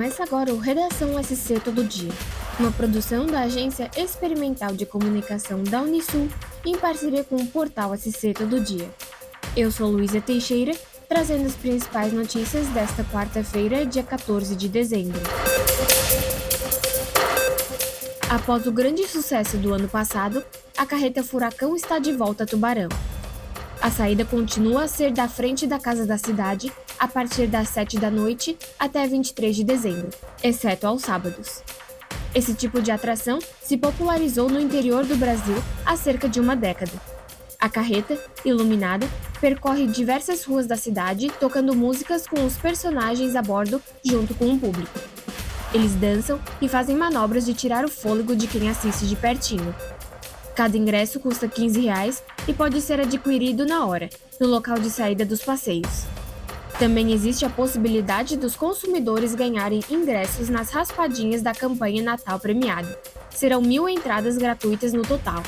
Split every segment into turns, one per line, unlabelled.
Começa agora o Redação SC Todo Dia, uma produção da Agência Experimental de Comunicação da Unisul em parceria com o portal SC Todo Dia. Eu sou Luísa Teixeira, trazendo as principais notícias desta quarta-feira, dia 14 de dezembro. Após o grande sucesso do ano passado, a carreta Furacão está de volta a Tubarão. A saída continua a ser da frente da Casa da Cidade a partir das 7 da noite até 23 de dezembro, exceto aos sábados. Esse tipo de atração se popularizou no interior do Brasil há cerca de uma década. A carreta, iluminada, percorre diversas ruas da cidade tocando músicas com os personagens a bordo junto com o público. Eles dançam e fazem manobras de tirar o fôlego de quem assiste de pertinho. Cada ingresso custa 15 reais e pode ser adquirido na hora, no local de saída dos passeios. Também existe a possibilidade dos consumidores ganharem ingressos nas raspadinhas da campanha Natal Premiado. Serão mil entradas gratuitas no total.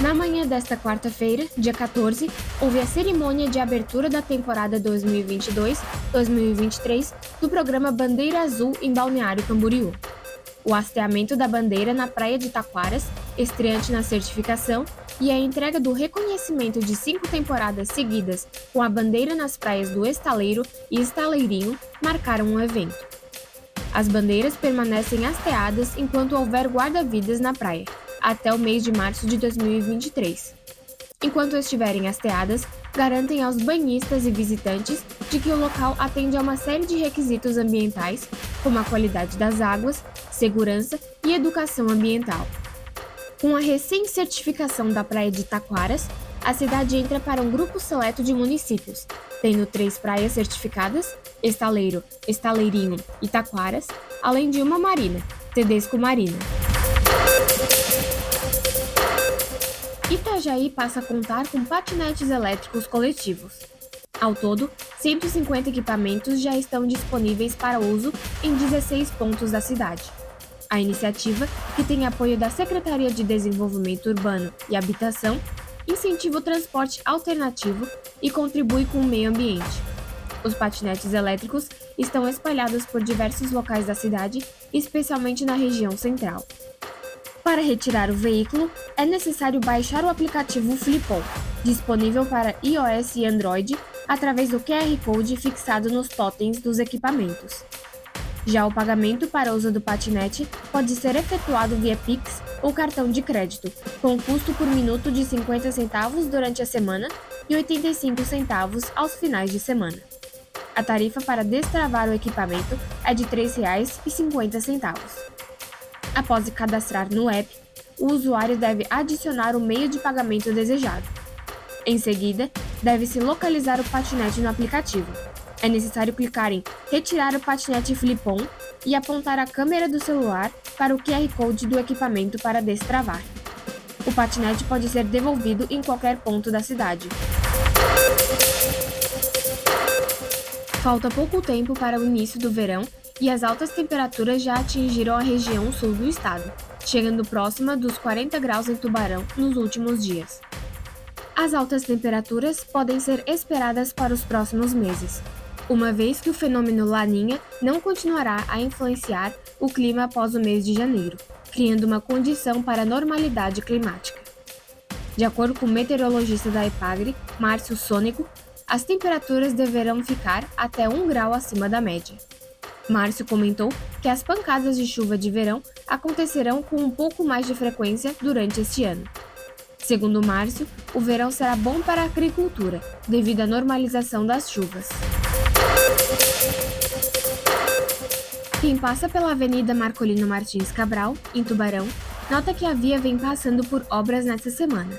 Na manhã desta quarta-feira, dia 14, houve a cerimônia de abertura da temporada 2022-2023 do programa Bandeira Azul em Balneário Camboriú. O hasteamento da bandeira na Praia de Taquaras, estreante na certificação, e a entrega do reconhecimento de cinco temporadas seguidas com a bandeira nas praias do Estaleiro e Estaleirinho marcaram o evento. As bandeiras permanecem hasteadas enquanto houver guarda-vidas na praia, até o mês de março de 2023. Enquanto estiverem hasteadas, garantem aos banhistas e visitantes de que o local atende a uma série de requisitos ambientais, como a qualidade das águas, segurança e educação ambiental. Com a recém-certificação da Praia de Taquaras, a cidade entra para um grupo seleto de municípios, tendo três praias certificadas, Estaleiro, Estaleirinho e Taquaras, além de uma marina, Tedesco Marina. Itajaí passa a contar com patinetes elétricos coletivos. Ao todo, 150 equipamentos já estão disponíveis para uso em 16 pontos da cidade. A iniciativa, que tem apoio da Secretaria de Desenvolvimento Urbano e Habitação, incentiva o transporte alternativo e contribui com o meio ambiente. Os patinetes elétricos estão espalhados por diversos locais da cidade, especialmente na região central. Para retirar o veículo, é necessário baixar o aplicativo Flipon, disponível para iOS e Android, através do QR Code fixado nos totens dos equipamentos. Já o pagamento para uso do patinete pode ser efetuado via Pix ou cartão de crédito, com custo por minuto de 50 centavos durante a semana e 85 centavos aos finais de semana. A tarifa para destravar o equipamento é de R$ 3,50. Após cadastrar no app, o usuário deve adicionar o meio de pagamento desejado. Em seguida, deve-se localizar o patinete no aplicativo é necessário clicar em Retirar o patinete Flipon e apontar a câmera do celular para o QR Code do equipamento para destravar. O patinete pode ser devolvido em qualquer ponto da cidade. Falta pouco tempo para o início do verão e as altas temperaturas já atingiram a região sul do estado, chegando próxima dos 40 graus em Tubarão nos últimos dias. As altas temperaturas podem ser esperadas para os próximos meses, uma vez que o fenômeno Laninha não continuará a influenciar o clima após o mês de janeiro, criando uma condição para normalidade climática. De acordo com o meteorologista da EPAGRE, Márcio Sônico, as temperaturas deverão ficar até 1 grau acima da média. Márcio comentou que as pancadas de chuva de verão acontecerão com um pouco mais de frequência durante este ano. Segundo Márcio, o verão será bom para a agricultura, devido à normalização das chuvas. Quem passa pela Avenida Marcolino Martins Cabral, em Tubarão, nota que a via vem passando por obras nesta semana.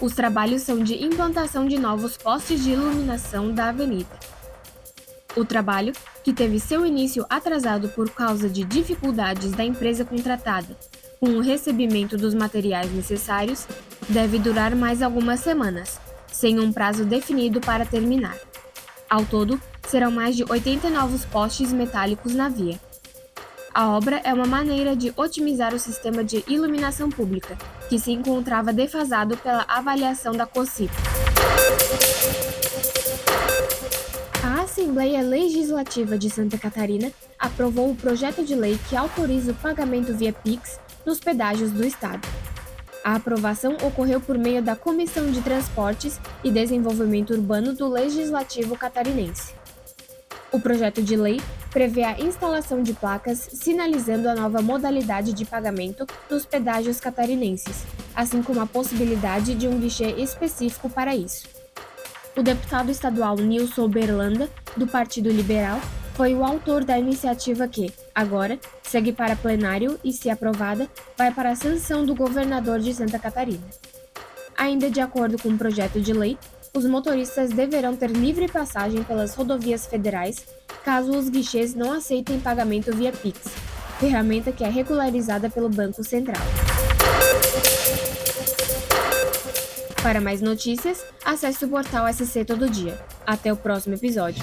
Os trabalhos são de implantação de novos postes de iluminação da avenida. O trabalho, que teve seu início atrasado por causa de dificuldades da empresa contratada com o recebimento dos materiais necessários, deve durar mais algumas semanas, sem um prazo definido para terminar. Ao todo, serão mais de 80 novos postes metálicos na via. A obra é uma maneira de otimizar o sistema de iluminação pública, que se encontrava defasado pela avaliação da COSIP. A Assembleia Legislativa de Santa Catarina aprovou o projeto de lei que autoriza o pagamento via Pix nos pedágios do Estado. A aprovação ocorreu por meio da Comissão de Transportes e Desenvolvimento Urbano do Legislativo Catarinense. O projeto de lei prevê a instalação de placas sinalizando a nova modalidade de pagamento nos pedágios catarinenses, assim como a possibilidade de um guichê específico para isso. O deputado estadual Nilson Berlanda, do Partido Liberal, foi o autor da iniciativa que, agora, segue para plenário e, se aprovada, vai para a sanção do governador de Santa Catarina. Ainda de acordo com o projeto de lei, os motoristas deverão ter livre passagem pelas rodovias federais caso os guichês não aceitem pagamento via Pix, ferramenta que é regularizada pelo Banco Central. Para mais notícias, acesse o portal SC Todo Dia. Até o próximo episódio.